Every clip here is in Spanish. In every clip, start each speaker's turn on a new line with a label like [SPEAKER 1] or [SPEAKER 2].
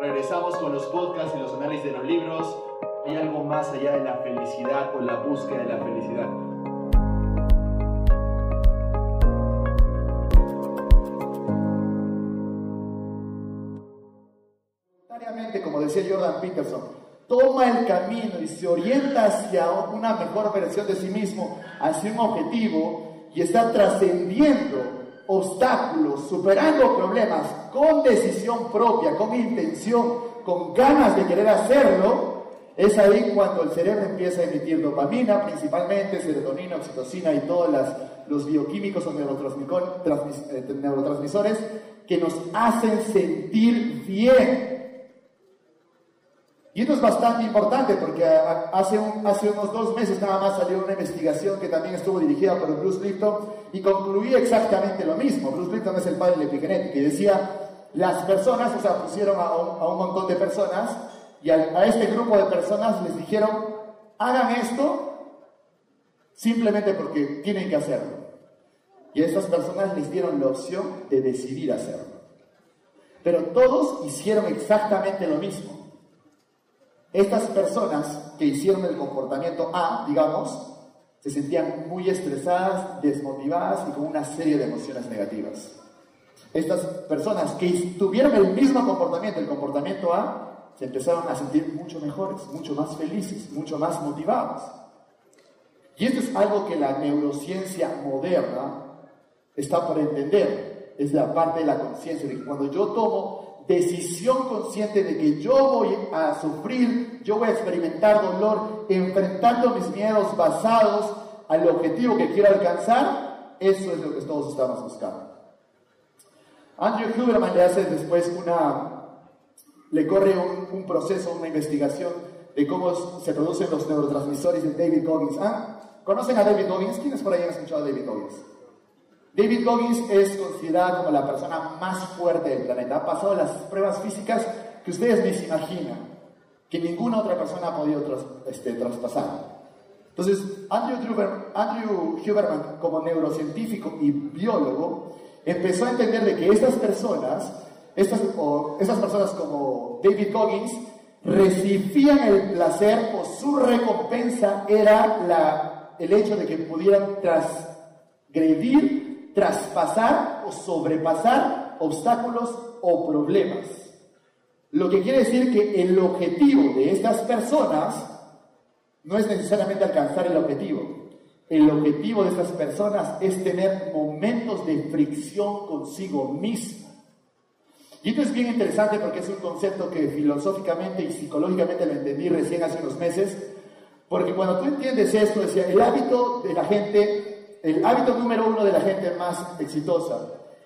[SPEAKER 1] Regresamos con los podcasts y los análisis de los libros. Hay algo más allá de la felicidad o la búsqueda de la felicidad.
[SPEAKER 2] como decía Jordan Peterson, toma el camino y se orienta hacia una mejor versión de sí mismo, hacia un objetivo y está trascendiendo obstáculos, superando problemas con decisión propia, con intención, con ganas de querer hacerlo, es ahí cuando el cerebro empieza a emitir dopamina, principalmente serotonina, oxitocina y todos los bioquímicos o eh, neurotransmisores que nos hacen sentir bien. Y esto es bastante importante porque hace, unos dos meses nada más salió una investigación que también estuvo dirigida por Bruce Lipton y concluía exactamente lo mismo. Bruce Lipton es el padre de la epigenética y decía, las personas, o sea, pusieron a un, montón de personas y a, este grupo de personas les dijeron, hagan esto simplemente porque tienen que hacerlo. Y a estas personas les dieron la opción de decidir hacerlo. Pero todos hicieron exactamente lo mismo. Estas personas que hicieron el comportamiento A, digamos, se sentían muy estresadas, desmotivadas y con una serie de emociones negativas. Estas personas que tuvieron el mismo comportamiento, el comportamiento A, se empezaron a sentir mucho mejores, mucho más felices, mucho más motivados. Y esto es algo que la neurociencia moderna está por entender. Es la parte de la conciencia, de que cuando yo tomo decisión consciente de que yo voy a sufrir, yo voy a experimentar dolor, enfrentando mis miedos basados al objetivo que quiero alcanzar, eso es lo que todos estamos buscando. Andrew Huberman le hace después una, le corre un, proceso, una investigación de cómo se producen los neurotransmisores de David Goggins. ¿Ah? ¿Conocen a David Goggins? ¿Quiénes por ahí han escuchado a David Goggins? David Goggins es considerado como la persona más fuerte del planeta. Ha pasado las pruebas físicas que ustedes ni se imaginan, que ninguna otra persona ha podido este, traspasar. Entonces, Andrew, Andrew Huberman, como neurocientífico y biólogo, empezó a entender de que estas personas, estas, estas personas como David Goggins, recibían el placer o su recompensa era la, el hecho de que pudieran transgredir traspasar o sobrepasar obstáculos o problemas. Lo que quiere decir que el objetivo de estas personas no es necesariamente alcanzar el objetivo. El objetivo de estas personas es tener momentos de fricción consigo mismo. Y esto es bien interesante porque es un concepto que filosóficamente y psicológicamente lo entendí recién hace unos meses, porque cuando tú entiendes esto, decía, el hábito de la gente el hábito número uno de la gente más exitosa.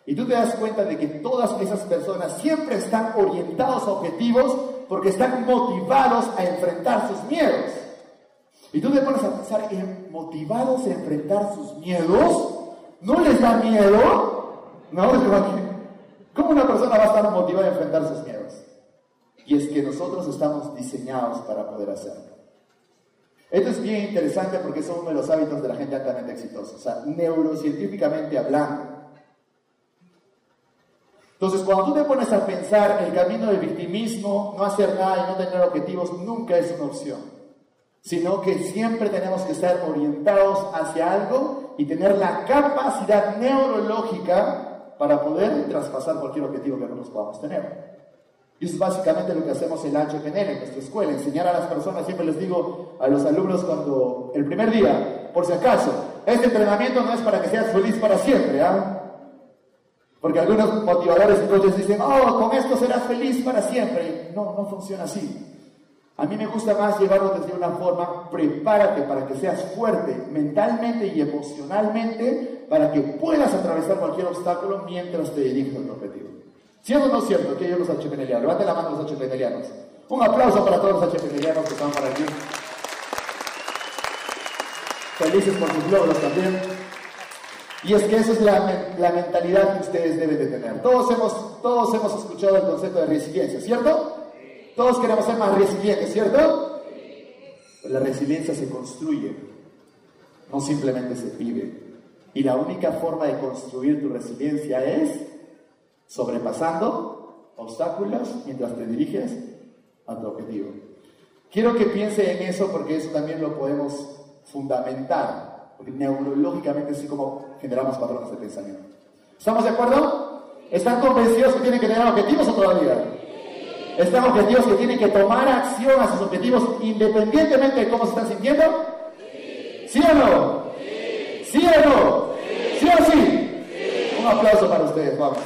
[SPEAKER 2] Y tú te das cuenta de que todas esas personas siempre están orientados a objetivos porque están motivados a enfrentar sus miedos. Y tú te pones a pensar, en motivados a enfrentar sus miedos, ¿no les da miedo? No, ¿cómo una persona va a estar motivada a enfrentar sus miedos? Y es que nosotros estamos diseñados para poder hacerlo. Esto es bien interesante porque es uno de los hábitos de la gente altamente exitosa, o sea, neurocientíficamente hablando. Entonces, cuando tú te pones a pensar el camino del victimismo, no hacer nada y no tener objetivos, nunca es una opción, sino que siempre tenemos que estar orientados hacia algo y tener la capacidad neurológica para poder traspasar cualquier objetivo que nosotros podamos tener. Y eso es básicamente lo que hacemos en la HPNL, en nuestra escuela, enseñar a las personas, siempre les digo a los alumnos cuando, el primer día, por si acaso, este entrenamiento no es para que seas feliz para siempre, ¿ah? Porque algunos motivadores coaches dicen, oh, con esto serás feliz para siempre. no, no funciona así. A mí me gusta más llevarlo desde una forma, prepárate para que seas fuerte mentalmente y emocionalmente para que puedas atravesar cualquier obstáculo mientras te diriges a tu objetivo. ¿Cierto o no cierto? Que ellos los HPNelianos. Levanten la mano los HPNelianos. Un aplauso para todos los HPNelianos que están por aquí. Felices por sus logros también. Y es que esa es la, la, mentalidad que ustedes deben de tener. Todos hemos, todos hemos escuchado el concepto de resiliencia, ¿cierto? Todos queremos ser más resilientes, ¿cierto? Pues la resiliencia se construye, no simplemente se vive. Y la única forma de construir tu resiliencia es sobrepasando obstáculos mientras te diriges a tu objetivo. Quiero que piense en eso porque eso también lo podemos fundamentar, porque neurológicamente así como generamos patrones de pensamiento. ¿Estamos de acuerdo? ¿Están convencidos que tienen que tener objetivos o todavía? ¿Están objetivos que tienen que tomar acción a sus objetivos independientemente de cómo se están sintiendo? ¿Sí o no? ¿Sí o no? ¿Sí o sí? Un aplauso para ustedes, vamos.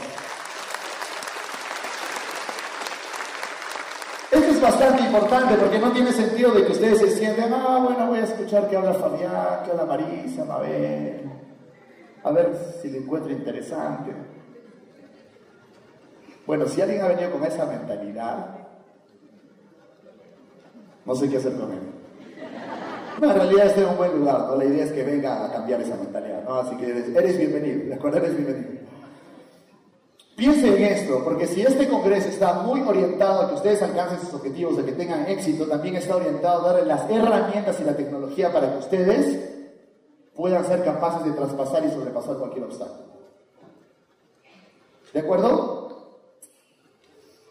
[SPEAKER 2] Esto es bastante importante porque no tiene sentido de que ustedes se sienten, ah, bueno, voy a escuchar que habla Fabián, que habla Marisa, Mabel, a ver si le encuentro interesante. Bueno, si alguien ha venido con esa mentalidad, no sé qué hacer con él. No, en realidad estoy en un buen lugar, ¿no? La idea es que venga a cambiar esa mentalidad, ¿no? Así que eres, eres bienvenido, ¿de acuerdo? Eres bienvenido. Piensen en esto, porque si este congreso está muy orientado a que ustedes alcancen sus objetivos, a que tengan éxito, también está orientado a darle las herramientas y la tecnología para que ustedes puedan ser capaces de traspasar y sobrepasar cualquier obstáculo. ¿De acuerdo?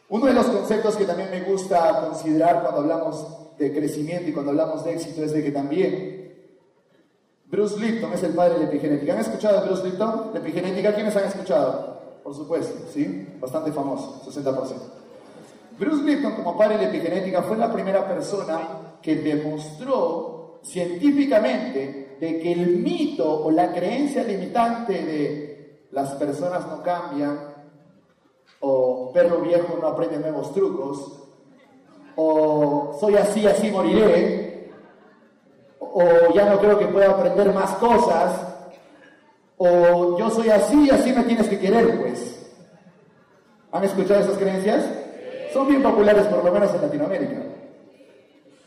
[SPEAKER 2] Uno de los conceptos que también me gusta considerar cuando hablamos de crecimiento y cuando hablamos de éxito es de que también Bruce Lipton es el padre de la epigenética. ¿Han escuchado de Bruce Lipton? La epigenética, ¿quiénes han escuchado? Por supuesto, ¿sí? Bastante famoso, 60%. Bruce Lipton, como padre de epigenética, fue la primera persona que demostró científicamente de que el mito o la creencia limitante de las personas no cambian, o perro viejo no aprende nuevos trucos, o soy así, así moriré, o ya no creo que pueda aprender más cosas, o yo soy así, así me tienes que querer, pues. ¿Han escuchado esas creencias? Son bien populares, por lo menos en Latinoamérica.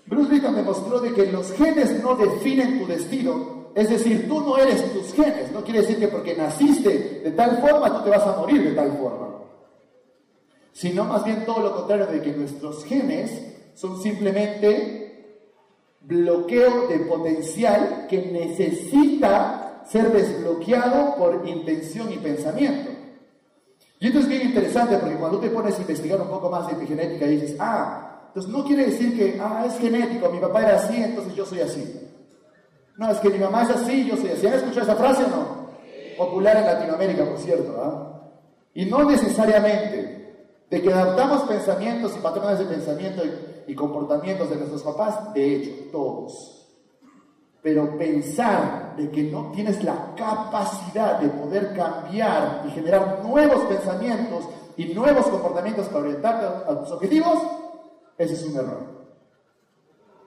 [SPEAKER 2] Bruce Lipton demostró de que los genes no definen tu destino, es decir, tú no eres tus genes, no quiere decir que porque naciste de tal forma tú te vas a morir de tal forma, sino más bien todo lo contrario, de que nuestros genes son simplemente bloqueo de potencial que necesita ser desbloqueado por intención y pensamiento. Y esto es bien interesante porque cuando te pones a investigar un poco más de epigenética dices, ah, entonces no quiere decir que, ah, es genético, mi papá era así, entonces yo soy así. No, es que mi mamá es así, yo soy así. ¿Han escuchado esa frase o no? Popular en Latinoamérica, por cierto. ¿ah? Y no necesariamente de que adaptamos pensamientos y patrones de pensamiento y comportamientos de nuestros papás, de hecho, todos. Pero pensar de que no tienes la capacidad de poder cambiar y generar nuevos pensamientos y nuevos comportamientos para orientarte a, tus objetivos, ese es un error.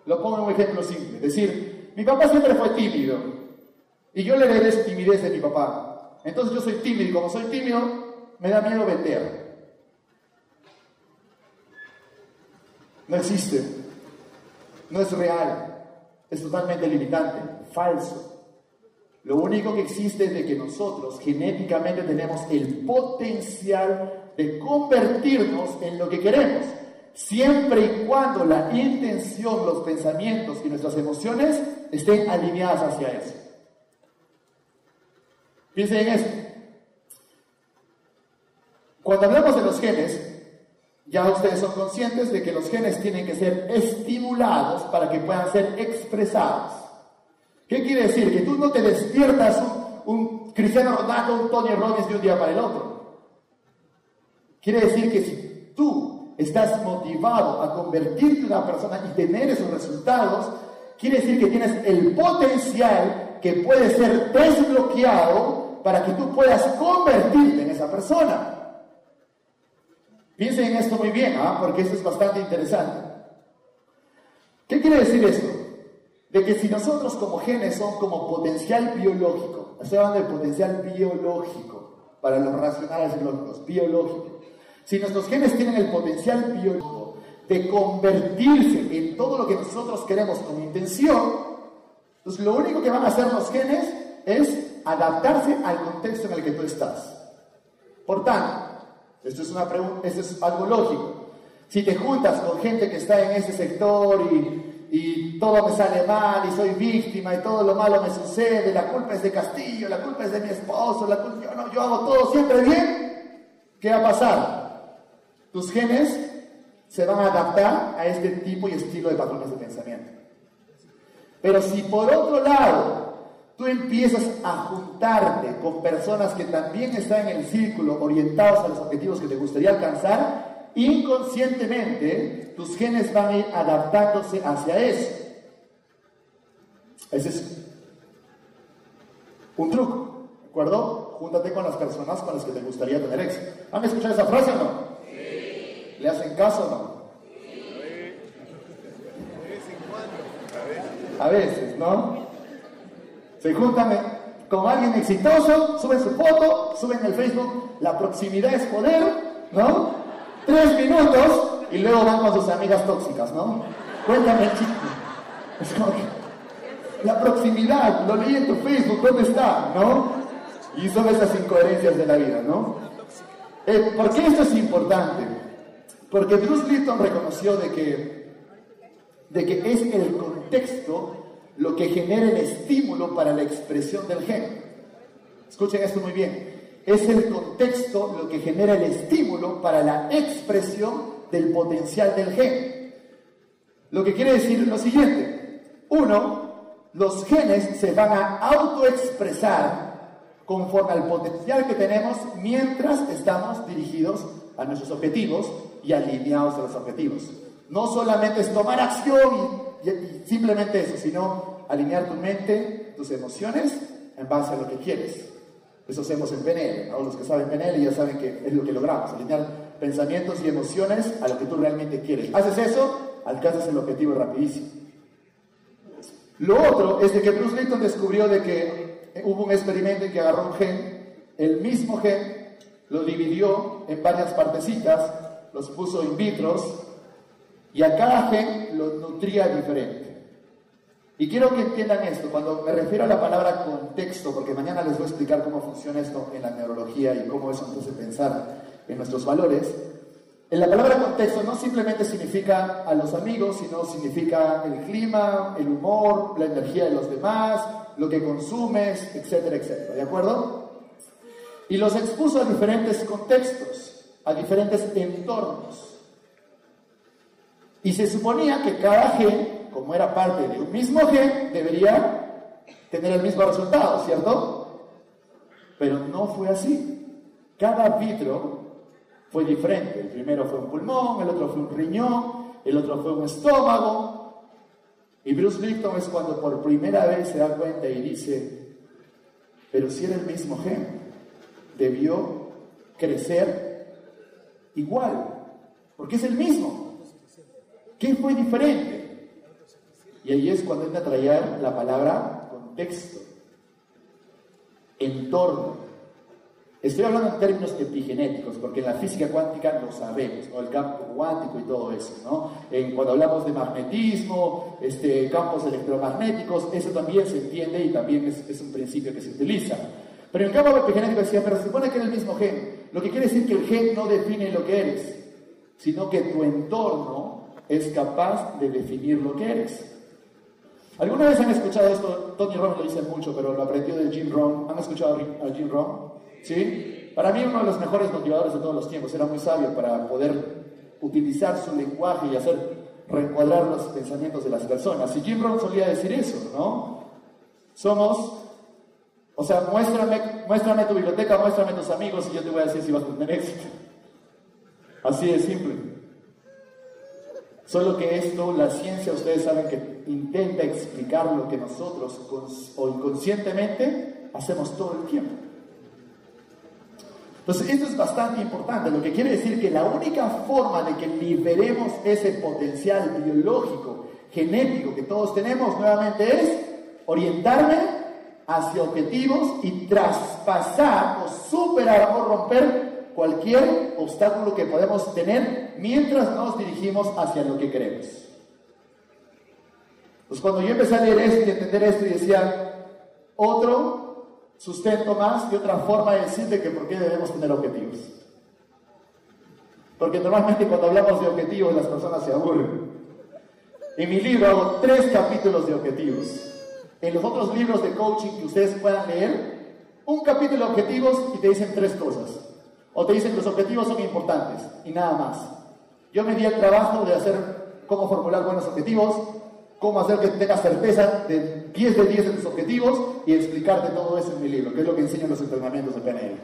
[SPEAKER 2] Lo pongo en un ejemplo simple. Decir, mi papá siempre fue tímido y yo le heredé timidez de mi papá. Entonces yo soy tímido y como soy tímido, me da miedo vender. No existe. No es real es totalmente limitante, falso. Lo único que existe es de que nosotros genéticamente tenemos el potencial de convertirnos en lo que queremos, siempre y cuando la intención, los pensamientos y nuestras emociones estén alineadas hacia eso. Piensen en esto. Cuando hablamos de los genes, ya ustedes son conscientes de que los genes tienen que ser estimulados para que puedan ser expresados. ¿Qué quiere decir? Que tú no te despiertas un, Cristiano Ronaldo, un Tony Robbins de un día para el otro. Quiere decir que si tú estás motivado a convertirte en una persona y tener esos resultados, quiere decir que tienes el potencial que puede ser desbloqueado para que tú puedas convertirte en esa persona. Piensen en esto muy bien, ¿ah? porque esto es bastante interesante. ¿Qué quiere decir esto? De que si nosotros como genes son como potencial biológico, estoy hablando de potencial biológico para los racionales y lógicos, biológico. Si nuestros genes tienen el potencial biológico de convertirse en todo lo que nosotros queremos con intención, pues lo único que van a hacer los genes es adaptarse al contexto en el que tú estás. Por tanto, esto es, una esto es algo lógico. Si te juntas con gente que está en ese sector y, y todo me sale mal y soy víctima y todo lo malo me sucede, la culpa es de Castillo, la culpa es de mi esposo, la culpa, yo, no, yo hago todo siempre bien, ¿qué va a pasar? tus genes se van a adaptar a este tipo y estilo de patrones de pensamiento. Pero si por otro lado tú empiezas a juntarte con personas que también están en el círculo orientados a los objetivos que te gustaría alcanzar, inconscientemente tus genes van a ir adaptándose hacia eso. Ese es un truco, ¿de acuerdo? Júntate con las personas con las que te gustaría tener éxito. ¿Han escuchado esa frase o no? Sí. ¿Le hacen caso o no? Sí. A veces, ¿no? Se juntan con alguien exitoso, suben su foto, suben el Facebook, la proximidad es poder, ¿no? Tres minutos y luego van con sus amigas tóxicas, ¿no? Cuéntame, chico. Es como que la proximidad, lo leí en tu Facebook, ¿dónde está? ¿No? Y son esas incoherencias de la vida, ¿no? Eh, ¿Por qué esto es importante? Porque Bruce Lipton reconoció de que, de que es el contexto lo que genera el estímulo para la expresión del gen. Escuchen esto muy bien. Es el contexto lo que genera el estímulo para la expresión del potencial del gen. Lo que quiere decir lo siguiente. Uno, los genes se van a autoexpresar conforme al potencial que tenemos mientras estamos dirigidos a nuestros objetivos y alineados a los objetivos. No solamente es tomar acción y, simplemente eso, sino alinear tu mente, tus emociones en base a lo que quieres. Eso hacemos en PNL. Los que saben PNL ya saben que es lo que logramos, alinear pensamientos y emociones a lo que tú realmente quieres. Haces eso, alcanzas el objetivo rapidísimo. Lo otro es de que Bruce Lipton descubrió de que hubo un experimento en que agarró un gen, el mismo gen, lo dividió en varias partecitas, los puso in vitros y a cada gen lo nutría diferente. Y quiero que entiendan esto, cuando me refiero a la palabra contexto, porque mañana les voy a explicar cómo funciona esto en la neurología y cómo eso nos hace pensar en nuestros valores, en la palabra contexto no simplemente significa a los amigos, sino significa el clima, el humor, la energía de los demás, lo que consumes, etcétera, etcétera. ¿De acuerdo? Y los expuso a diferentes contextos, a diferentes entornos. Y se suponía que cada gen, como era parte de un mismo gen, debería tener el mismo resultado, ¿cierto? Pero no fue así. Cada vitro fue diferente. El primero fue un pulmón, el otro fue un riñón, el otro fue un estómago. Y Bruce Lipton es cuando por primera vez se da cuenta y dice, pero si era el mismo gen, debió crecer igual, porque es el mismo. ¿Qué fue diferente? Y ahí es cuando entra a traer la palabra contexto, entorno. Estoy hablando en términos epigenéticos, porque en la física cuántica lo sabemos, el campo cuántico y todo eso. ¿no? En, cuando hablamos de magnetismo, este, campos electromagnéticos, eso también se entiende y también es, es un principio que se utiliza. Pero en el campo epigenético decía, pero se supone que es el mismo gen, lo que quiere decir que el gen no define lo que eres, sino que tu entorno es capaz de definir lo que eres. ¿Alguna vez han escuchado esto? Tony Robbins lo dice mucho, pero lo aprendió de Jim Rohn. ¿Han escuchado a Jim Rohn? ¿Sí? Para mí uno de los mejores motivadores de todos los tiempos, era muy sabio para poder utilizar su lenguaje y hacer reencuadrar los pensamientos de las personas. Y Jim Rohn solía decir eso, ¿no? Somos, o sea, muéstrame, muéstrame tu biblioteca, muéstrame tus amigos y yo te voy a decir si vas a tener éxito. Así de simple. Solo que esto, la ciencia, ustedes saben que intenta explicar lo que nosotros o inconscientemente hacemos todo el tiempo. Entonces, esto es bastante importante, lo que quiere decir que la única forma de que liberemos ese potencial biológico, genético que todos tenemos nuevamente es orientarme hacia objetivos y traspasar o superar o romper cualquier obstáculo que podemos tener mientras nos dirigimos hacia lo que queremos. Pues cuando yo empecé a leer esto y entender esto y decía, otro sustento más y otra forma de decirte que por qué debemos tener objetivos. Porque normalmente cuando hablamos de objetivos las personas se aburren. En mi libro hago tres capítulos de objetivos. En los otros libros de coaching que ustedes puedan leer, un capítulo de objetivos y te dicen tres cosas. O te dicen los objetivos son importantes y nada más. Yo me di el trabajo de hacer cómo formular buenos objetivos, cómo hacer que tengas certeza de 10 de 10 de tus objetivos y explicarte todo eso en mi libro, que es lo que enseño en los entrenamientos de PNL.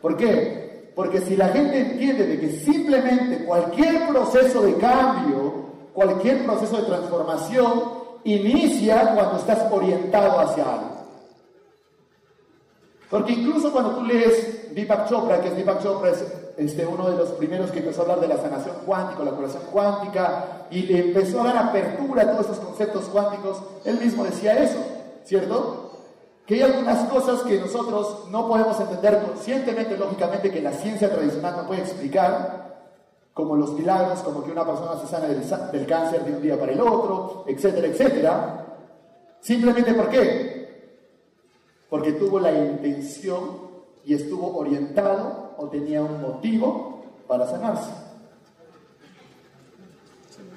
[SPEAKER 2] ¿Por qué? Porque si la gente entiende de que simplemente cualquier proceso de cambio, cualquier proceso de transformación, inicia cuando estás orientado hacia algo. Porque incluso cuando tú lees Deepak Chopra, que es Deepak Chopra es este, uno de los primeros que empezó a hablar de la sanación cuántica, la curación cuántica, y le empezó a dar apertura a todos estos conceptos cuánticos, él mismo decía eso, ¿cierto? Que hay algunas cosas que nosotros no podemos entender conscientemente, lógicamente, que la ciencia tradicional no puede explicar, como los milagros, como que una persona se sana del, del cáncer de un día para el otro, etcétera, etcétera. Simplemente ¿por qué? porque tuvo la intención y estuvo orientado o tenía un motivo para sanarse.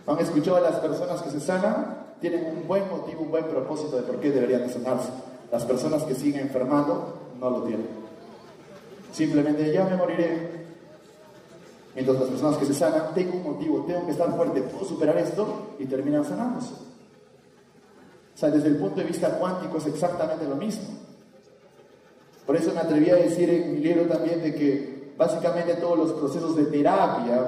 [SPEAKER 2] ¿Han escuchado a las personas que se sanan? Tienen un buen motivo, un buen propósito de por qué deberían de sanarse. Las personas que siguen enfermando no lo tienen. Simplemente ya me moriré. Mientras las personas que se sanan, tengo un motivo, tengo que estar fuerte, puedo superar esto y terminan sanándose. O sea, desde el punto de vista cuántico es exactamente lo mismo. Por eso me atreví a decir en mi libro también de que básicamente todos los procesos de terapia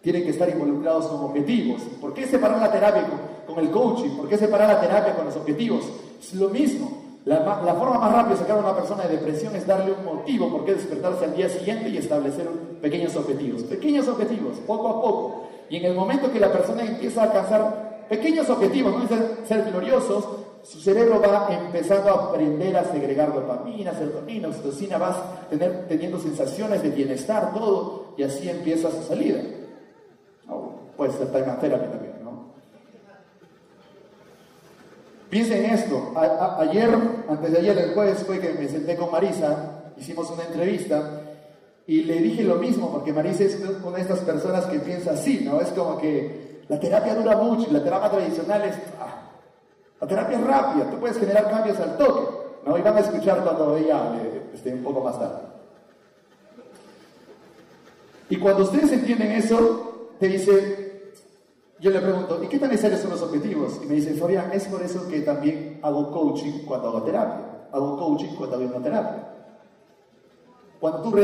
[SPEAKER 2] tienen que estar involucrados con objetivos. ¿Por qué separar la terapia con, el coaching? ¿Por qué separar la terapia con los objetivos? Es lo mismo. La, forma más rápida de sacar a una persona de depresión es darle un motivo por qué despertarse al día siguiente y establecer pequeños objetivos. Pequeños objetivos, poco a poco. Y en el momento que la persona empieza a alcanzar pequeños objetivos, no ser, ser gloriosos, su cerebro va empezando a aprender a segregar dopamina, serotonina, oxitocina, vas teniendo sensaciones de bienestar, todo, y así empieza su salida. puede ser time también, ¿no? Piensen en esto. ayer, antes de ayer, el jueves, fue que me senté con Marisa, hicimos una entrevista, y le dije lo mismo, porque Marisa es una de estas personas que piensa así, ¿no? Es como que la terapia dura mucho, la terapia tradicional es... Ah, la terapia es rápida, tú puedes generar cambios al toque, ¿no? Y van a escuchar cuando ella hable esté un poco más tarde. Y cuando ustedes entienden eso, te dice, yo le pregunto, ¿y qué tan necesarios son los objetivos? Y me dice, Fabián, es por eso que también hago coaching cuando hago terapia. Hago coaching cuando hago una terapia. Cuando tú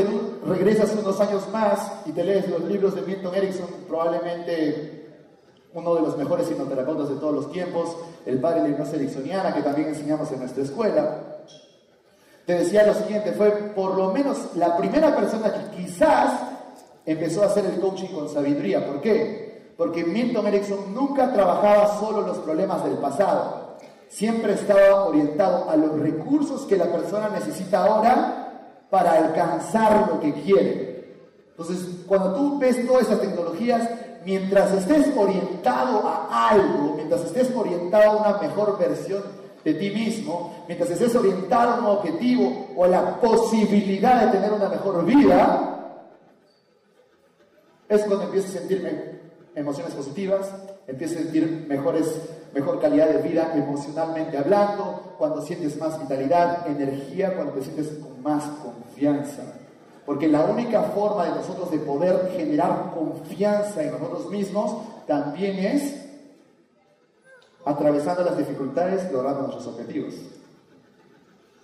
[SPEAKER 2] regresas unos años más y te lees los libros de Milton Erickson, probablemente uno de los mejores hipnoterapeutas de todos los tiempos, el padre de hipnosis ericksoniana, que también enseñamos en nuestra escuela, te decía lo siguiente, fue por lo menos la primera persona que quizás empezó a hacer el coaching con sabiduría. ¿Por qué? Porque Milton Erickson nunca trabajaba solo los problemas del pasado, siempre estaba orientado a los recursos que la persona necesita ahora para alcanzar lo que quiere. Entonces, cuando tú ves todas esas tecnologías, mientras estés orientado a algo, mientras estés orientado a una mejor versión de ti mismo, mientras estés orientado a un objetivo o a la posibilidad de tener una mejor vida, es cuando empiezas a sentir emociones positivas, empiezas a sentir mejores, mejor calidad de vida emocionalmente hablando, cuando sientes más vitalidad, energía, cuando te sientes con más confianza. Porque la única forma de nosotros de poder generar confianza en nosotros mismos también es atravesando las dificultades, logrando nuestros objetivos.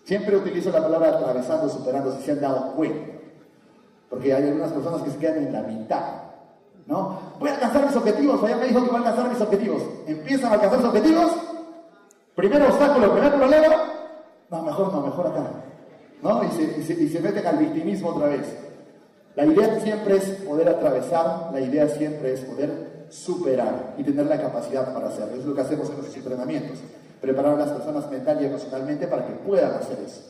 [SPEAKER 2] Siempre utilizo la palabra atravesando, superando, si se han dado cuenta. Porque hay algunas personas que se quedan en la mitad. ¿No? Voy a alcanzar mis objetivos, allá me dijo que voy a alcanzar mis objetivos. Empiezan a alcanzar sus objetivos. Primer obstáculo, primer problema. No, mejor no, mejor acá. ¿No? Y se, y, se, meten al victimismo otra vez. La idea siempre es poder atravesar, la idea siempre es poder superar y tener la capacidad para hacerlo. Es lo que hacemos en nuestros entrenamientos. Preparar a las personas mental y emocionalmente para que puedan hacer eso.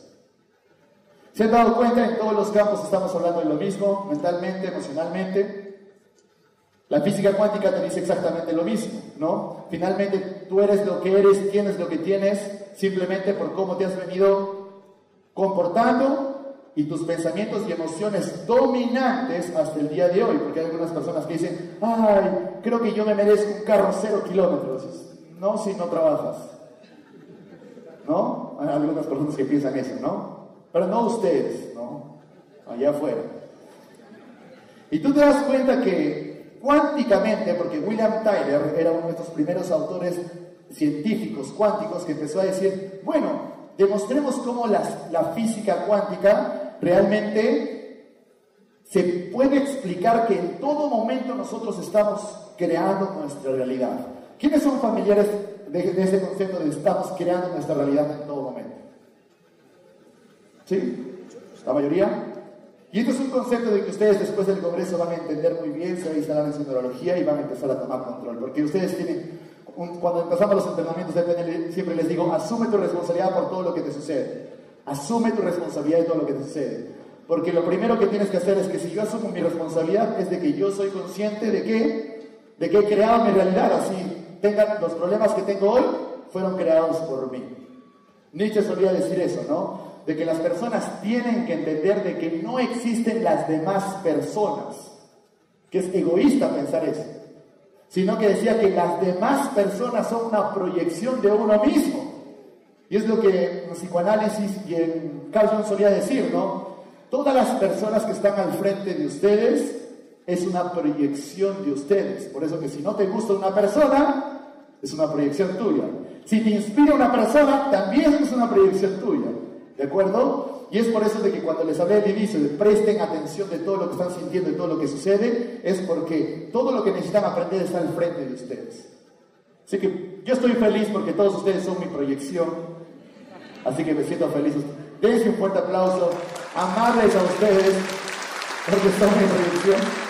[SPEAKER 2] ¿Se han dado cuenta? En todos los campos estamos hablando de lo mismo, mentalmente, emocionalmente. La física cuántica te dice exactamente lo mismo, ¿no? Finalmente tú eres lo que eres, tienes lo que tienes, simplemente por cómo te has venido comportando y tus pensamientos y emociones dominantes hasta el día de hoy, porque hay algunas personas que dicen, ay, creo que yo me merezco un carro cero kilómetros. No, si no trabajas. ¿No? Hay algunas personas que piensan eso, ¿no? Pero no ustedes, ¿no? Allá afuera. Y tú te das cuenta que cuánticamente, porque William Tyler era uno de estos primeros autores científicos cuánticos que empezó a decir, bueno, demostremos cómo la, física cuántica realmente se puede explicar que en todo momento nosotros estamos creando nuestra realidad. ¿Quiénes son familiares de, ese concepto de estamos creando nuestra realidad en todo momento? ¿Sí? ¿La mayoría? Y esto es un concepto de que ustedes después del Congreso van a entender muy bien, se van a instalar en su neurología y van a empezar a tomar control. Porque ustedes tienen cuando empezamos los entrenamientos de PNL, siempre les digo, asume tu responsabilidad por todo lo que te sucede. Asume tu responsabilidad de todo lo que te sucede. Porque lo primero que tienes que hacer es que si yo asumo mi responsabilidad es de que yo soy consciente de que, de que he creado mi realidad. Así tengan los problemas que tengo hoy, fueron creados por mí. Nietzsche solía decir eso, ¿no? De que las personas tienen que entender de que no existen las demás personas. Que es egoísta pensar eso sino que decía que las demás personas son una proyección de uno mismo. Y es lo que en psicoanálisis y en Carl solía decir, ¿no? Todas las personas que están al frente de ustedes es una proyección de ustedes. Por eso que si no te gusta una persona, es una proyección tuya. Si te inspira una persona, también es una proyección tuya. ¿De acuerdo? Y es por eso de que cuando les hablé al inicio de presten atención de todo lo que están sintiendo y todo lo que sucede, es porque todo lo que necesitan aprender está al frente de ustedes. Así que yo estoy feliz porque todos ustedes son mi proyección. Así que me siento feliz. Dense un fuerte aplauso. Amarles a ustedes porque son mi proyección.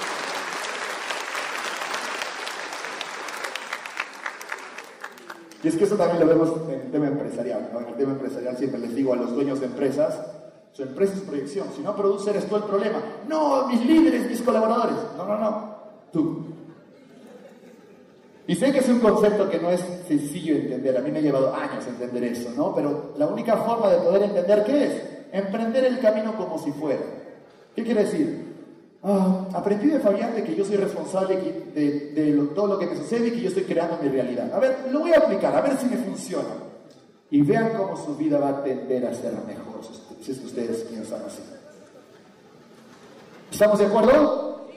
[SPEAKER 2] Y es que eso también lo vemos en el tema empresarial. En el tema empresarial siempre les digo a los dueños de empresas, su empresa es proyección. Si no produce, eres tú el problema. No, mis líderes, mis colaboradores. No, no, no. Tú. Y sé que es un concepto que no es sencillo de entender. A mí me ha llevado años entender eso, ¿no? Pero la única forma de poder entender qué es, emprender el camino como si fuera. ¿Qué quiere decir? Ah, aprendí de Fabián de que yo soy responsable de, todo lo que me sucede y que yo estoy creando mi realidad. A ver, lo voy a aplicar, a ver si me funciona. Y vean cómo su vida va a tender a ser mejor si es que ustedes piensan así. ¿Estamos de acuerdo?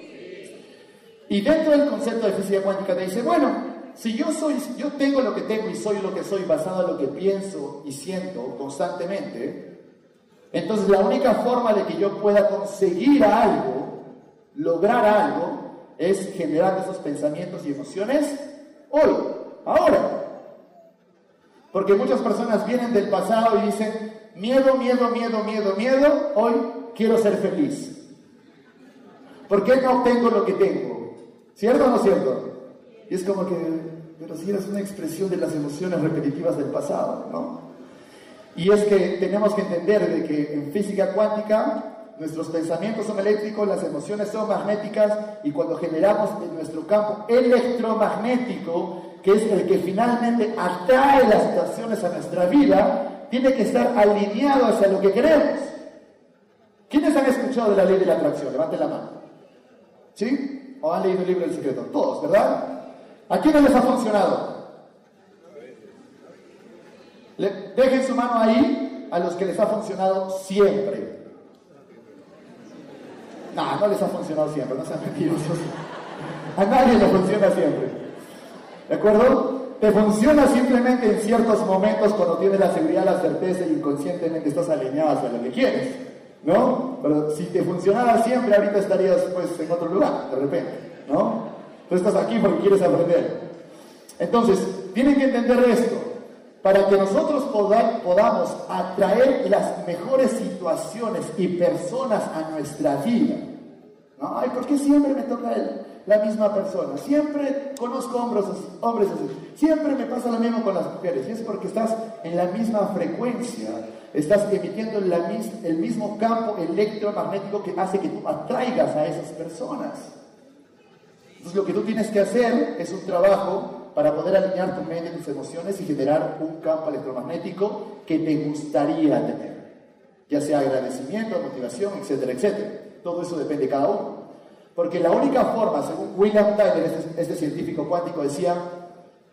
[SPEAKER 2] Y dentro del concepto de física cuántica te dice, bueno, si yo soy, yo tengo lo que tengo y soy lo que soy basado en lo que pienso y siento constantemente, entonces la única forma de que yo pueda conseguir algo, lograr algo, es generar esos pensamientos y emociones hoy, ahora. Porque muchas personas vienen del pasado y dicen, miedo, miedo, miedo, miedo, miedo, hoy quiero ser feliz. ¿Por qué no tengo lo que tengo? ¿Cierto o no cierto? Y es como que, pero si eres una expresión de las emociones repetitivas del pasado, ¿no? Y es que tenemos que entender de que en física cuántica nuestros pensamientos son eléctricos, las emociones son magnéticas y cuando generamos en nuestro campo electromagnético, que es el que finalmente atrae las situaciones a nuestra vida, tiene que estar alineado hacia lo que queremos. ¿Quiénes han escuchado de la ley de la atracción? Levanten la mano. ¿Sí? ¿O han leído el libro del secreto? Todos, ¿verdad? ¿A quiénes les ha funcionado? dejen su mano ahí a los que les ha funcionado siempre. No, no les ha funcionado siempre, no sean mentirosos. A nadie le funciona siempre. ¿De acuerdo? Te funciona simplemente en ciertos momentos cuando tienes la seguridad, la certeza y inconscientemente estás alineado hacia lo que quieres, ¿no? Pero si te funcionara siempre, ahorita estarías pues en otro lugar, de repente, ¿no? Tú estás aquí porque quieres aprender. Entonces, tienen que entender esto. Para que nosotros podamos atraer las mejores situaciones y personas a nuestra vida. ¿no? Ay, ¿por qué siempre me toca él? La misma persona. Siempre conozco hombres, hombres así. Siempre me pasa lo mismo con las mujeres. Y es porque estás en la misma frecuencia. Estás emitiendo el mismo campo electromagnético que hace que tú atraigas a esas personas. Entonces lo que tú tienes que hacer es un trabajo para poder alinear tu mente tus emociones y generar un campo electromagnético que te gustaría tener. Ya sea agradecimiento, motivación, etcétera, etcétera. Todo eso depende de cada uno. Porque la única forma, según William Tyler, este, este, científico cuántico, decía,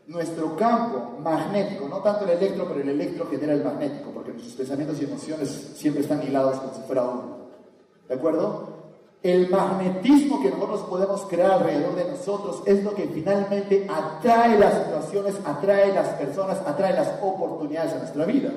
[SPEAKER 2] nuestro campo magnético, no tanto el electro, pero el electro genera el magnético, porque nuestros pensamientos y emociones siempre están hilados como si fuera uno. ¿De acuerdo? el magnetismo que nosotros podemos crear alrededor de nosotros es lo que finalmente atrae las situaciones, atrae las personas, atrae las oportunidades a nuestra vida.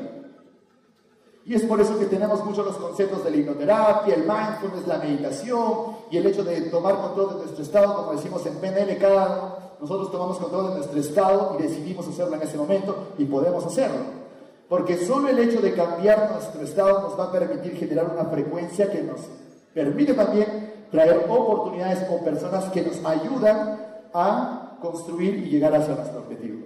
[SPEAKER 2] Y es por eso que tenemos muchos los conceptos de la hipnoterapia, el mindfulness, la meditación y el hecho de tomar control de nuestro estado, como decimos en PNL, cada nosotros tomamos control de nuestro estado y decidimos hacerlo en ese momento y podemos hacerlo. Porque solo el hecho de cambiar nuestro estado nos va a permitir generar una frecuencia que nos permite también traer oportunidades o personas que nos ayudan a construir y llegar hacia nuestro objetivo.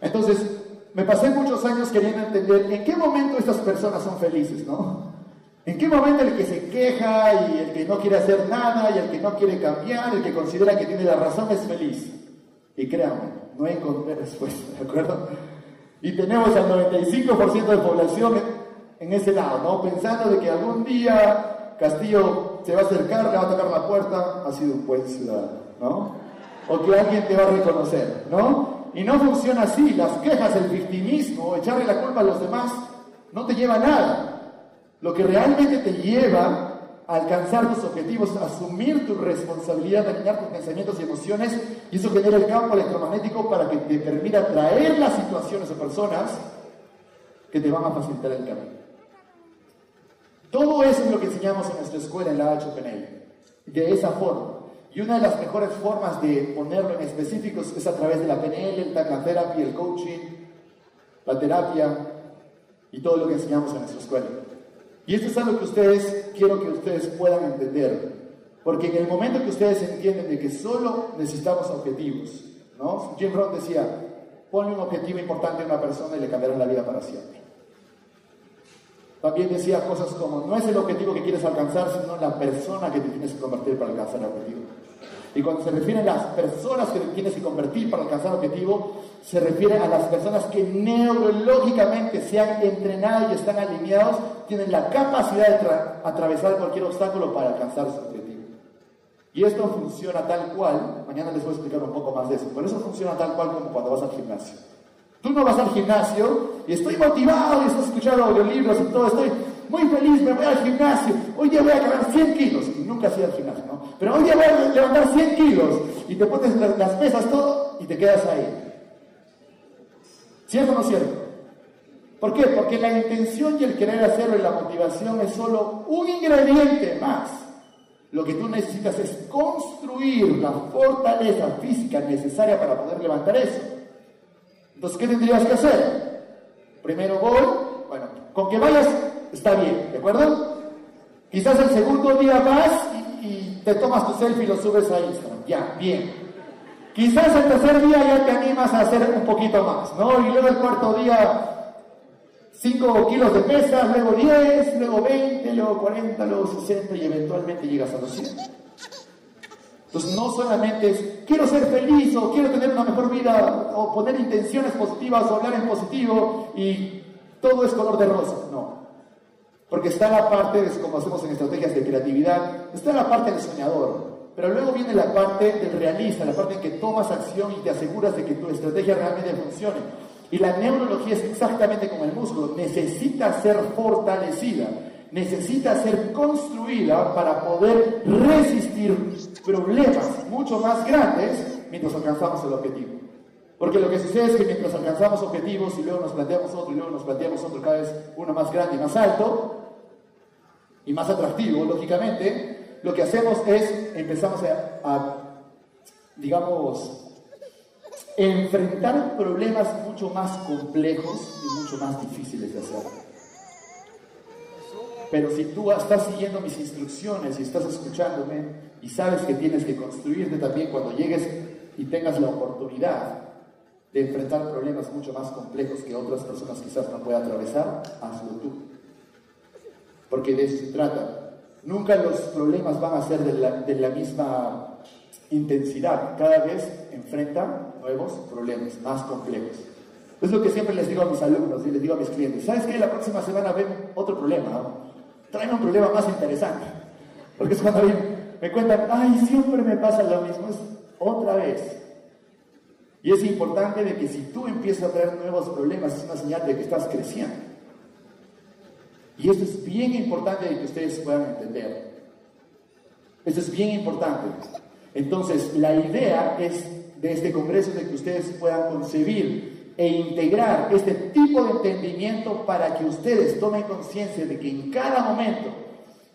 [SPEAKER 2] Entonces, me pasé muchos años queriendo entender en qué momento estas personas son felices, ¿no? ¿En qué momento el que se queja y el que no quiere hacer nada y el que no quiere cambiar, el que considera que tiene la razón es feliz? Y créanme, no encontré respuesta, ¿de acuerdo? Y tenemos al 95% de población en ese lado, ¿no? Pensando de que algún día Castillo se va a acercar, le va a tocar la puerta, ha sido un buen ciudadano, ¿no? O que alguien te va a reconocer, ¿no? Y no funciona así, las quejas, el victimismo, echarle la culpa a los demás, no te lleva a nada. Lo que realmente te lleva a alcanzar tus objetivos, a asumir tu responsabilidad, de alinear tus pensamientos y emociones, y eso genera el campo electromagnético para que te permita atraer las situaciones o personas que te van a facilitar el camino. Todo eso es lo que enseñamos en nuestra escuela en la HPNL, de esa forma. Y una de las mejores formas de ponerlo en específicos es a través de la PNL, el Tacla el coaching, la terapia y todo lo que enseñamos en nuestra escuela. Y esto es algo que ustedes, quiero que ustedes puedan entender. Porque en el momento que ustedes entienden de que solo necesitamos objetivos, ¿no? Jim Rohn decía, ponle un objetivo importante a una persona y le cambiará la vida para siempre. También decía cosas como, no es el objetivo que quieres alcanzar, sino la persona que te tienes que convertir para alcanzar el objetivo. Y cuando se refiere a las personas que tienes que convertir para alcanzar el objetivo, se refiere a las personas que neurológicamente se han entrenado y están alineados, tienen la capacidad de atravesar cualquier obstáculo para alcanzar su objetivo. Y esto funciona tal cual, mañana les voy a explicar un poco más de eso, pero eso funciona tal cual como cuando vas al gimnasio. Tú no vas al gimnasio y estoy motivado y estás escuchando audiolibros y todo, estoy muy feliz, me voy al gimnasio. Hoy día voy a cargar 100 kilos. Y nunca ido al gimnasio, ¿no? Pero hoy día voy a levantar 100 kilos. Y te pones las, pesas todo y te quedas ahí. ¿Cierto o no cierto? ¿Por qué? Porque la intención y el querer hacerlo y la motivación es solo un ingrediente más. Lo que tú necesitas es construir la fortaleza física necesaria para poder levantar eso. Entonces, ¿qué tendrías que hacer? Primero voy, bueno, con que vayas está bien, ¿de acuerdo? Quizás el segundo día vas y, te tomas tu selfie y lo subes a Instagram, ya, bien. Quizás el tercer día ya te animas a hacer un poquito más, ¿no? Y luego el cuarto día 5 kilos de pesas, luego 10, luego 20, luego 40, luego 60 y eventualmente llegas a los 100. Entonces no solamente es quiero ser feliz o quiero tener una mejor vida o poner intenciones positivas o hablar en positivo y todo es color de rosa, no. Porque está la parte, como hacemos en estrategias de creatividad, está la parte del soñador, pero luego viene la parte del realista, la parte en que tomas acción y te aseguras de que tu estrategia realmente funcione. Y la neurología es exactamente como el músculo, necesita ser fortalecida necesita ser construida para poder resistir problemas mucho más grandes mientras alcanzamos el objetivo. Porque lo que sucede es que mientras alcanzamos objetivos y luego nos planteamos otro y luego nos planteamos otro cada vez uno más grande y más alto y más atractivo, lógicamente, lo que hacemos es empezamos a digamos, enfrentar problemas mucho más complejos y mucho más difíciles de hacer. Pero si tú estás siguiendo mis instrucciones y estás escuchándome y sabes que tienes que construirte también cuando llegues y tengas la oportunidad de enfrentar problemas mucho más complejos que otras personas quizás no puedan atravesar, hazlo tú. Porque de eso se trata. Nunca los problemas van a ser de la, misma intensidad. Cada vez enfrentan nuevos problemas más complejos. Es lo que siempre les digo a mis alumnos y les digo a mis clientes. ¿Sabes qué? La próxima semana ven otro problema. ¿no? traen un problema más interesante. Porque es cuando me cuentan, ay, siempre me pasa lo mismo, es otra vez. Y es importante de que si tú empiezas a traer nuevos problemas, es una señal de que estás creciendo. Y esto es bien importante que ustedes puedan entender. Esto es bien importante. Entonces, la idea es de este Congreso de que ustedes puedan concebir e integrar este tipo de entendimiento para que ustedes tomen conciencia de que en cada momento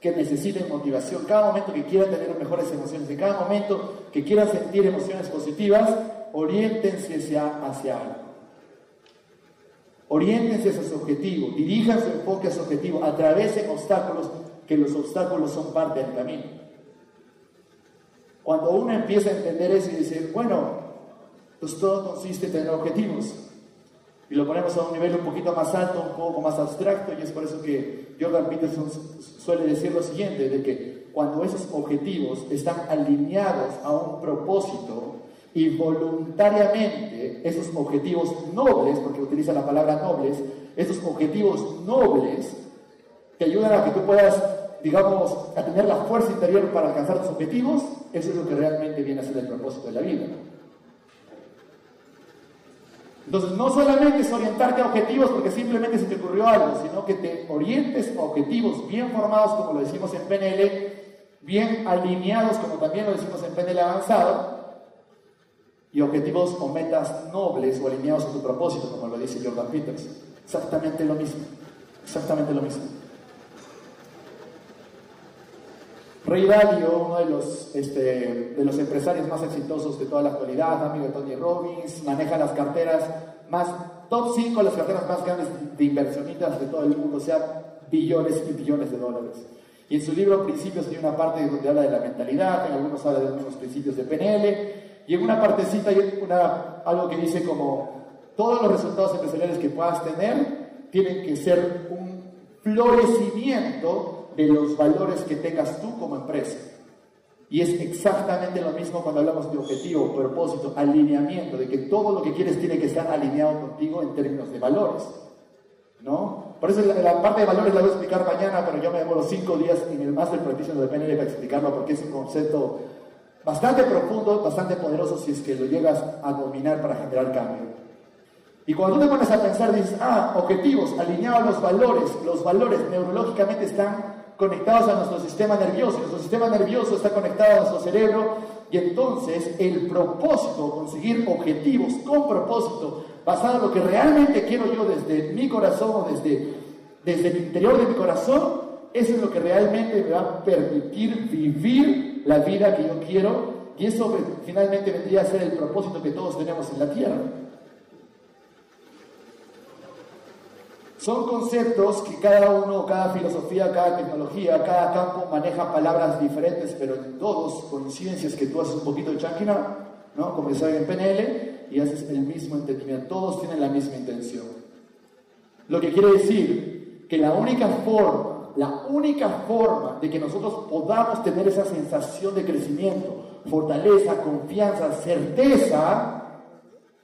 [SPEAKER 2] que necesiten motivación, cada momento que quieran tener mejores emociones, en cada momento que quieran sentir emociones positivas, oriéntense hacia, hacia algo. Oriéntense hacia su objetivo, dirijan su enfoque a su objetivo, atravesen obstáculos, que los obstáculos son parte del camino. Cuando uno empieza a entender eso y dice, bueno, pues todo consiste en tener objetivos. Y lo ponemos a un nivel un poquito más alto, un poco más abstracto, y es por eso que Jordan Peterson suele decir lo siguiente, de que cuando esos objetivos están alineados a un propósito y voluntariamente esos objetivos nobles, porque utiliza la palabra nobles, esos objetivos nobles te ayudan a que tú puedas, digamos, tener la fuerza interior para alcanzar tus objetivos, eso es lo que realmente viene a ser el propósito de la vida. Entonces, no solamente es orientarte a objetivos porque simplemente se te ocurrió algo, sino que te orientes a objetivos bien formados, como lo decimos en PNL, bien alineados, como también lo decimos en PNL avanzado, y objetivos o metas nobles o alineados a tu propósito, como lo dice Jordan Peters. Exactamente lo mismo. Exactamente lo mismo. Rey Dalio, uno de los, este, de los empresarios más exitosos de toda la actualidad, amigo de Tony Robbins, maneja las carteras más, top 5 las carteras más grandes de inversionistas de todo el mundo, o sea, billones y billones de dólares. Y en su libro Principios tiene una parte donde habla de la mentalidad, en algunos habla de algunos principios de PNL, y en una partecita hay una, algo que dice como, todos los resultados empresariales que puedas tener tienen que ser un florecimiento de los valores que tengas tú como empresa. Y es exactamente lo mismo cuando hablamos de objetivo, propósito, alineamiento, de que todo lo que quieres tiene que estar alineado contigo en términos de valores. ¿No? Por eso la, parte de valores la voy a explicar mañana, pero yo me demoro cinco días en el Master Practitioner de PNL para explicarlo porque es un concepto bastante profundo, bastante poderoso si es que lo llegas a dominar para generar cambio. Y cuando tú te pones a pensar, dices, ah, objetivos alineados a los valores, los valores neurológicamente están conectados a nuestro sistema nervioso. Nuestro sistema nervioso está conectado a nuestro cerebro y entonces el propósito, conseguir objetivos con propósito, basado en lo que realmente quiero yo desde mi corazón o desde, desde el interior de mi corazón, eso es lo que realmente me va a permitir vivir la vida que yo quiero y eso finalmente vendría a ser el propósito que todos tenemos en la tierra. Son conceptos que cada uno, cada filosofía, cada tecnología, cada campo maneja palabras diferentes, pero en todos coinciden si es que tú haces un poquito de chanquina, ¿no? como saben en PNL, y haces el mismo entendimiento. Todos tienen la misma intención. Lo que quiere decir que la única forma, la única forma de que nosotros podamos tener esa sensación de crecimiento, fortaleza, confianza, certeza,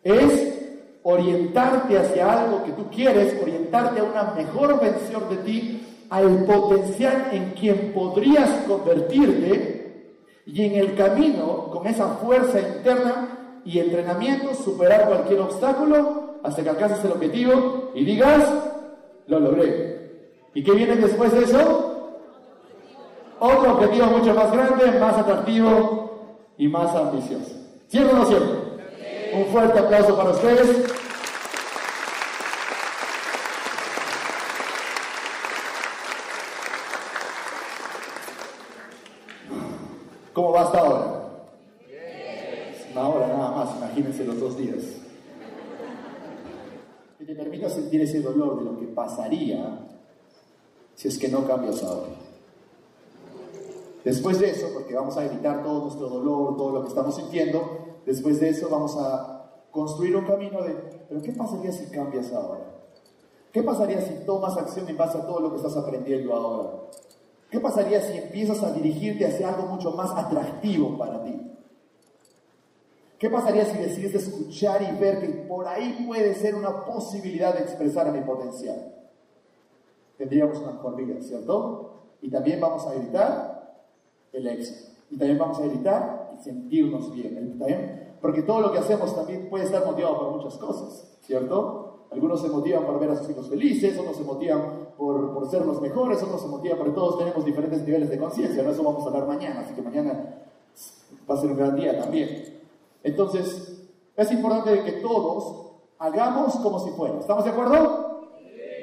[SPEAKER 2] es orientarte hacia algo que tú quieres, orientarte a una mejor versión de ti, al potencial en quien podrías convertirte y en el camino, con esa fuerza interna y entrenamiento, superar cualquier obstáculo hasta que alcances el objetivo y digas, lo logré. ¿Y qué viene después de eso? Otro objetivo mucho más grande, más atractivo y más ambicioso. ¿Cierto o no cierto? Un fuerte aplauso para ustedes. ¿Cómo va hasta ahora? Una hora nada más, imagínense los dos días. Que te permita sentir ese dolor de lo que pasaría si es que no cambias ahora. Después de eso, porque vamos a evitar todo nuestro dolor, todo lo que estamos sintiendo, Después de eso vamos a construir un camino de, pero ¿qué pasaría si cambias ahora? ¿Qué pasaría si tomas acción en base a todo lo que estás aprendiendo ahora? ¿Qué pasaría si empiezas a dirigirte hacia algo mucho más atractivo para ti? ¿Qué pasaría si decides escuchar y ver que por ahí puede ser una posibilidad de expresar mi potencial? Tendríamos una mejor vida, ¿cierto? Y también vamos a evitar el éxito. Y también vamos a evitar sentirnos bien. ¿Está Porque todo lo que hacemos también puede estar motivado por muchas cosas, ¿cierto? Algunos se motivan por ver a sus hijos felices, otros se motivan por, por ser los mejores, otros se motivan porque todos tenemos diferentes niveles de conciencia, no eso vamos a hablar mañana, así que mañana va a ser un gran día también. Entonces, es importante que todos hagamos como si fuera. ¿Estamos de acuerdo?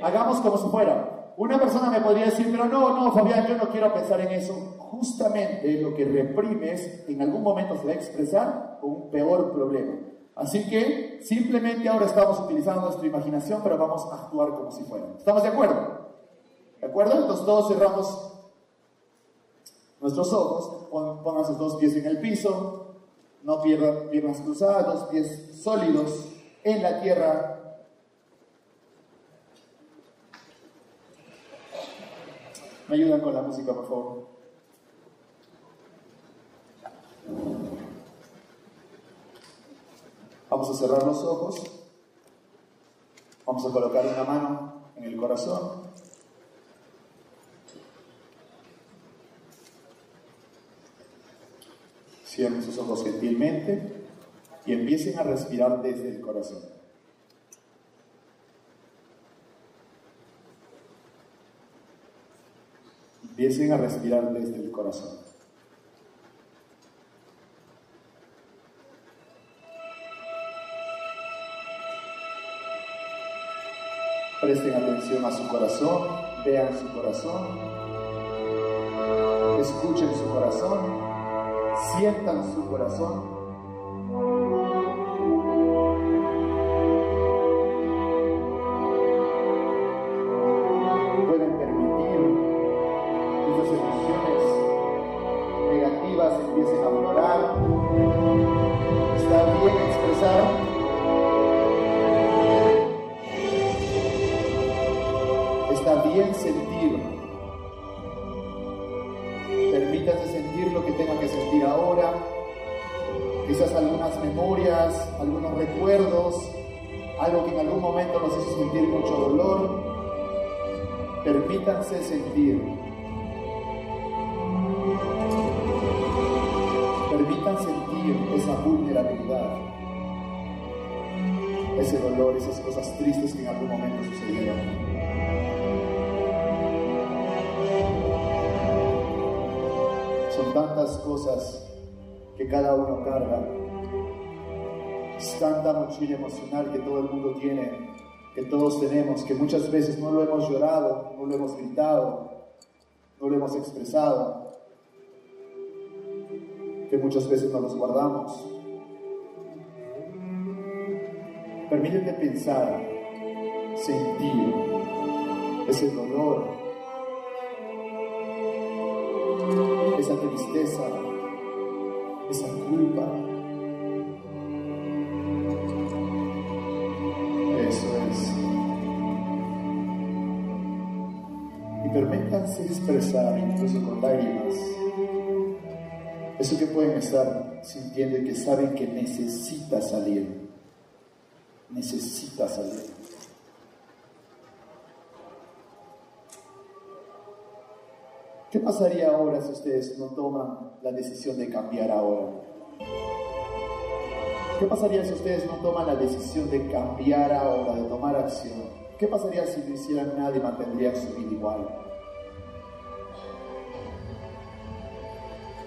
[SPEAKER 2] Hagamos como si fuera. Una persona me podría decir, pero no, no, Fabián, yo no quiero pensar en eso. Justamente lo que reprimes en algún momento se va a expresar con un peor problema. Así que simplemente ahora estamos utilizando nuestra imaginación, pero vamos a actuar como si fuera. ¿Estamos de acuerdo? ¿De acuerdo? Entonces todos cerramos nuestros ojos, pongan sus dos pies en el piso, no pierdan piernas cruzadas, dos pies sólidos en la tierra. Me ayudan con la música, por favor. Vamos a cerrar los ojos. Vamos a colocar una mano en el corazón. Cierren sus ojos gentilmente y empiecen a respirar desde el corazón. Empiecen a respirar desde el corazón. Presten atención a su corazón, vean su corazón, escuchen su corazón sientan su corazón. Mochila emocional que todo el mundo tiene, que todos tenemos, que muchas veces no lo hemos llorado, no lo hemos gritado, no lo hemos expresado, que muchas veces no los guardamos. Permítete pensar, sentir ese dolor, esa tristeza, esa culpa. Permítanse expresar, incluso con lágrimas, eso que pueden estar sintiendo y que saben que necesita salir. Necesita salir. ¿Qué pasaría ahora si ustedes no toman la decisión de cambiar ahora? ¿Qué pasaría si ustedes no toman la decisión de cambiar ahora, de tomar acción? ¿Qué pasaría si no hicieran nada y mantendrían su vida igual?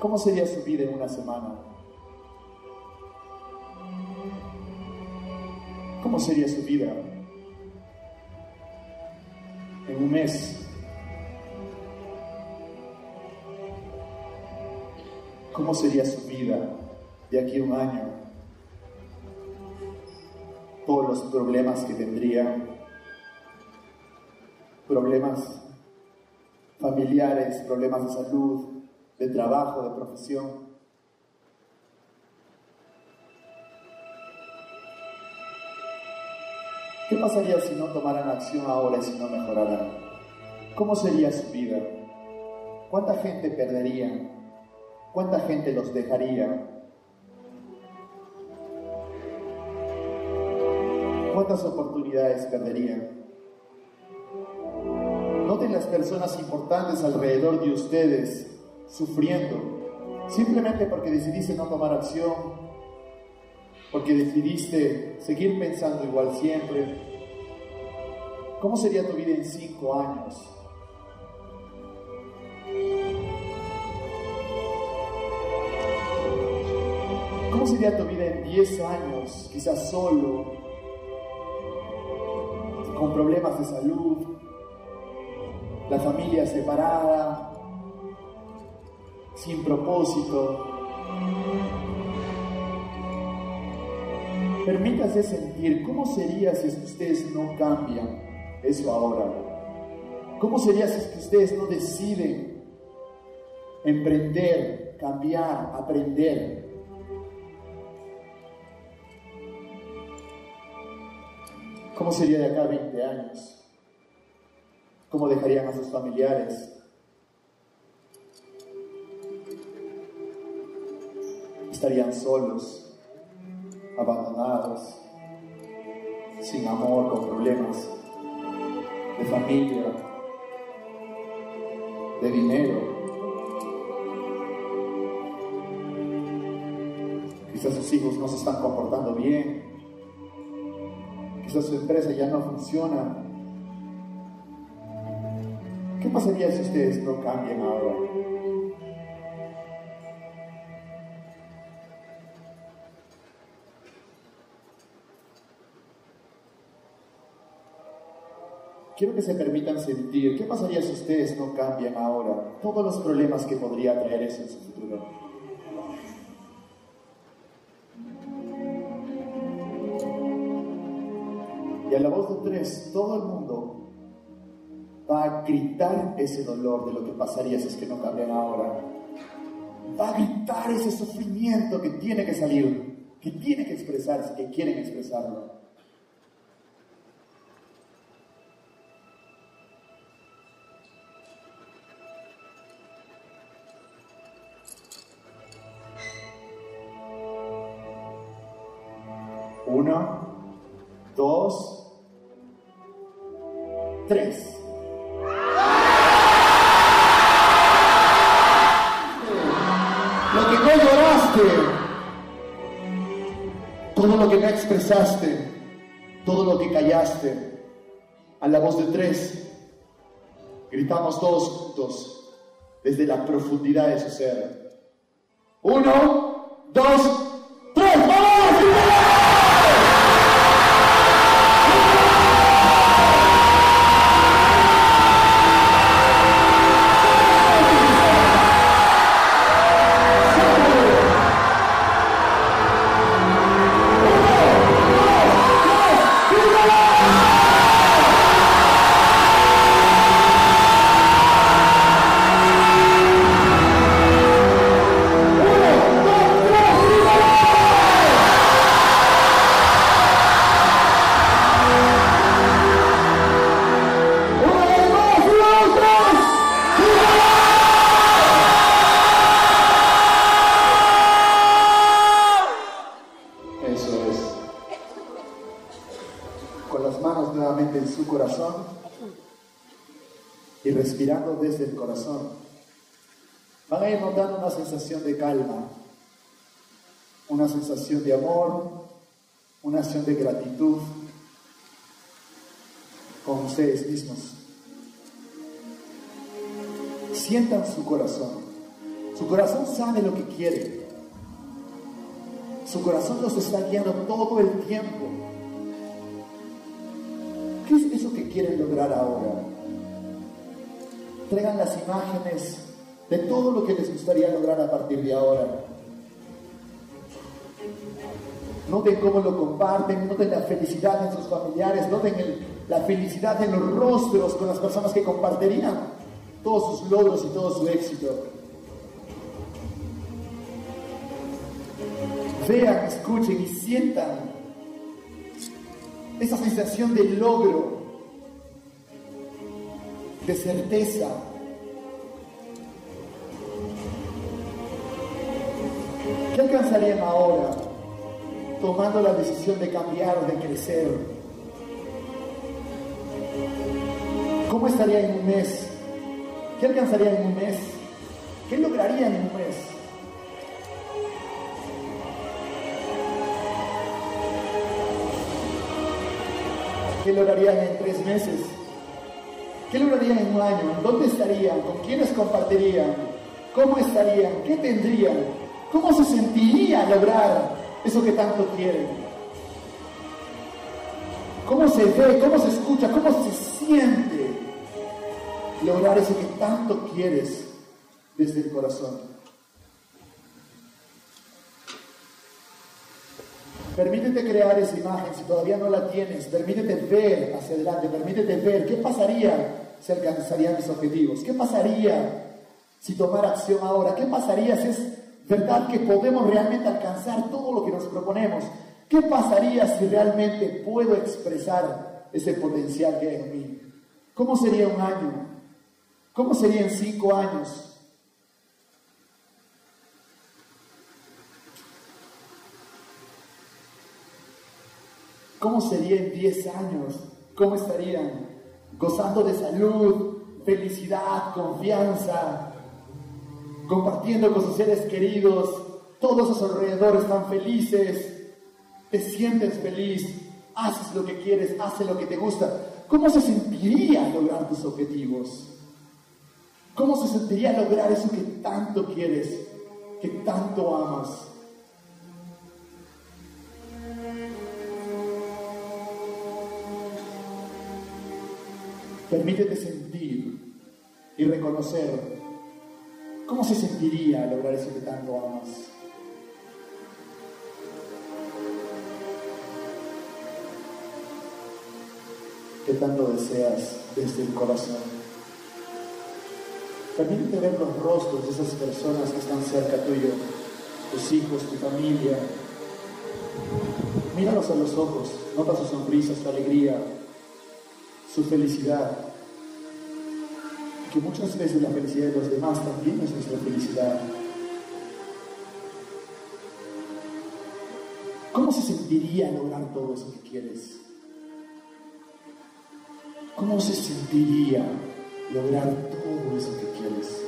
[SPEAKER 2] ¿Cómo sería su vida en una semana? ¿Cómo sería su vida en un mes? ¿Cómo sería su vida de aquí a un año? Todos los problemas que tendría, problemas familiares, problemas de salud, de trabajo, de profesión. ¿Qué pasaría si no tomaran acción ahora y si no mejoraran? ¿Cómo sería su vida? ¿Cuánta gente perdería? ¿Cuánta gente los dejaría? ¿Cuántas oportunidades perderían? Noten las personas importantes alrededor de ustedes sufriendo, simplemente porque decidiste no tomar acción, porque decidiste seguir pensando igual siempre. ¿Cómo sería tu vida en cinco años? ¿Cómo sería tu vida en diez años? Quizás solo, con problemas de salud, la familia separada, sin propósito. Permítase sentir cómo sería si ustedes no cambian eso ahora. ¿Cómo sería si ustedes no deciden emprender, cambiar, aprender? ¿Cómo sería de acá a 20 años? ¿Cómo dejarían a sus familiares? Estarían solos, abandonados, sin amor, con problemas de familia, de dinero. Quizás sus hijos no se están comportando bien. Quizás su empresa ya no funciona. ¿Qué pasaría si ustedes no cambian ahora? Quiero que se permitan sentir, ¿qué pasaría si ustedes no cambian ahora? Todos los problemas que podría traer eso en su futuro. Y a la voz de tres, todo el mundo va a gritar ese dolor de lo que pasaría si es que no cambian ahora. Va a gritar ese sufrimiento que tiene que salir, que tiene que expresarse, que quieren expresarlo. Profundidad de su. Uno, dos, cómo lo comparten, noten la felicidad en sus familiares, noten la felicidad en los rostros con las personas que compartirían todos sus logros y todo su éxito. Vean, escuchen y sientan esa sensación de logro de certeza. ¿Qué alcanzarían ahora tomando la decisión de cambiar o de crecer? ¿Cómo estarían en un mes? ¿Qué alcanzarían en un mes? ¿Qué lograrían en un mes? ¿Qué lograrían en tres meses? ¿Qué lograrían en un año? ¿Dónde estarían? ¿Con quiénes compartirían? ¿Cómo estarían? ¿Qué tendrían? ¿Cómo se sentiría lograr eso que tanto quieren? ¿Cómo se ve? ¿Cómo se escucha? ¿Cómo se siente lograr eso que tanto quieres desde el corazón? Permítete crear esa imagen si todavía no la tienes. Permítete ver hacia adelante. Permítete ver qué pasaría si alcanzarían mis objetivos. ¿Qué pasaría si tomara acción ahora? ¿Qué pasaría si es verdad que podemos realmente alcanzar todo lo que nos proponemos? ¿Qué pasaría si realmente puedo expresar ese potencial que hay en mí? ¿Cómo sería un año? ¿Cómo serían cinco años? ¿Cómo sería en 10 años? ¿Cómo estarían? Gozando de salud, felicidad, confianza, compartiendo con sus seres queridos, todos a su alrededor están felices, te sientes feliz, haces lo que quieres, haces lo que te gusta. ¿Cómo se sentiría lograr tus objetivos? ¿Cómo se sentiría lograr eso que tanto quieres, que tanto amas? Permítete sentir y reconocer cómo se sentiría lograr eso que tanto amas. que tanto deseas desde el corazón. Permítete ver los rostros de esas personas que están cerca tuyo, tus hijos, tu familia. Míralos a los ojos, nota su sonrisa, su alegría, su felicidad. Que muchas veces la felicidad de los demás también es nuestra felicidad. ¿Cómo se sentiría lograr todo eso que quieres? ¿Cómo se sentiría lograr todo eso que quieres?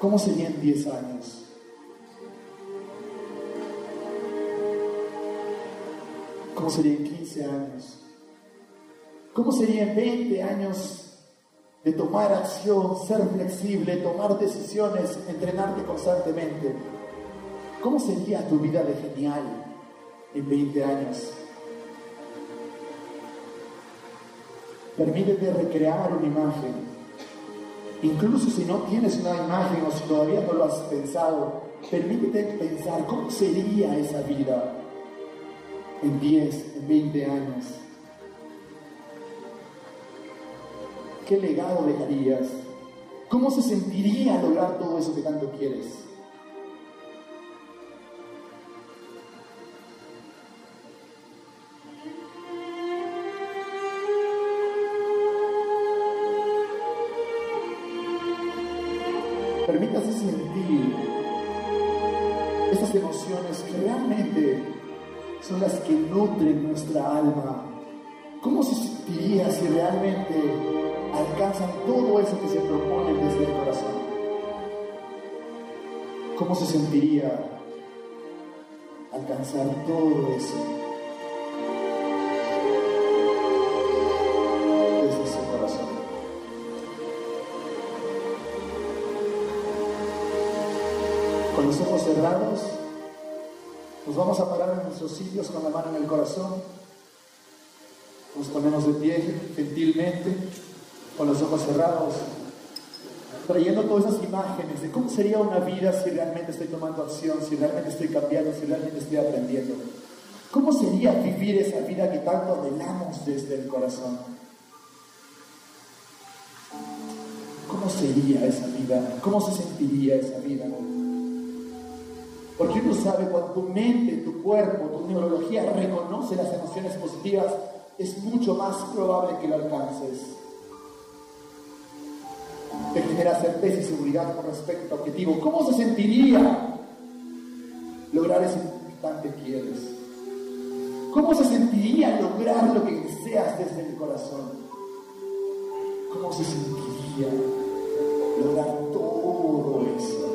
[SPEAKER 2] ¿Cómo serían 10 años? ¿Cómo serían 15 años? ¿Cómo sería en 20 años de tomar acción, ser flexible, tomar decisiones, entrenarte constantemente? ¿Cómo sería tu vida de genial en 20 años? Permítete recrear una imagen. Incluso si no tienes una imagen o si todavía no lo has pensado, permítete pensar cómo sería esa vida en 10, en 20 años. ¿Qué legado dejarías? ¿Cómo se sentiría lograr todo eso que tanto quieres? Permítase sentir estas emociones que realmente son las que nutren nuestra alma. ¿Cómo se sentiría si realmente alcanzan todo eso que se propone desde el corazón. ¿Cómo se sentiría alcanzar todo eso desde su corazón? Con los ojos cerrados, nos vamos a parar en nuestros sitios con la mano en el corazón. Nos ponemos de pie gentilmente con los ojos cerrados, trayendo todas esas imágenes de cómo sería una vida si realmente estoy tomando acción, si realmente estoy cambiando, si realmente estoy aprendiendo. ¿Cómo sería vivir esa vida que tanto anhelamos desde el corazón? ¿Cómo sería esa vida? ¿Cómo se sentiría esa vida? Porque uno sabe cuando tu mente, tu cuerpo, tu neurología reconoce las emociones positivas, es mucho más probable que lo alcances te genera certeza y seguridad con respecto a objetivo. ¿Cómo se sentiría lograr ese que quieres? ¿Cómo se sentiría lograr lo que deseas desde el corazón? ¿Cómo se sentiría lograr todo eso?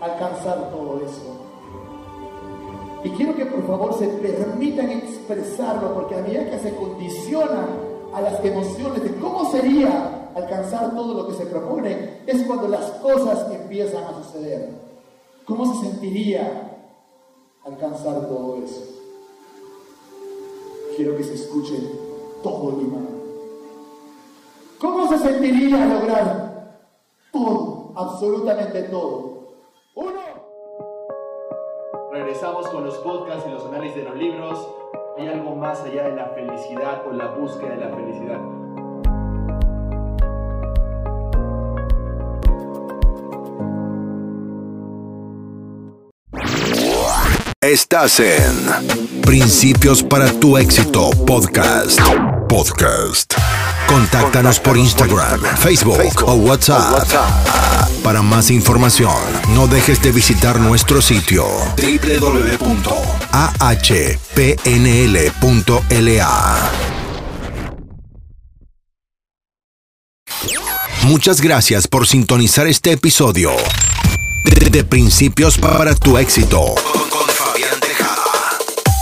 [SPEAKER 2] Alcanzar todo eso? Y quiero que por favor se permitan expresarlo, porque a medida que se condicionan a las emociones de cómo sería alcanzar todo lo que se propone, es cuando las cosas empiezan a suceder. ¿Cómo se sentiría alcanzar todo eso? Quiero que se escuche todo Lima. ¿Cómo se sentiría lograr todo, absolutamente todo? Uno.
[SPEAKER 1] Regresamos con los podcasts y los análisis de los libros. Hay algo más allá de la felicidad o la búsqueda de la felicidad.
[SPEAKER 3] Estás en Principios para tu éxito podcast. Podcast. Contáctanos por Instagram, Facebook o WhatsApp. Para más información, no dejes de visitar nuestro sitio www.ahpnl.la. Muchas gracias por sintonizar este episodio de, Principios para tu éxito.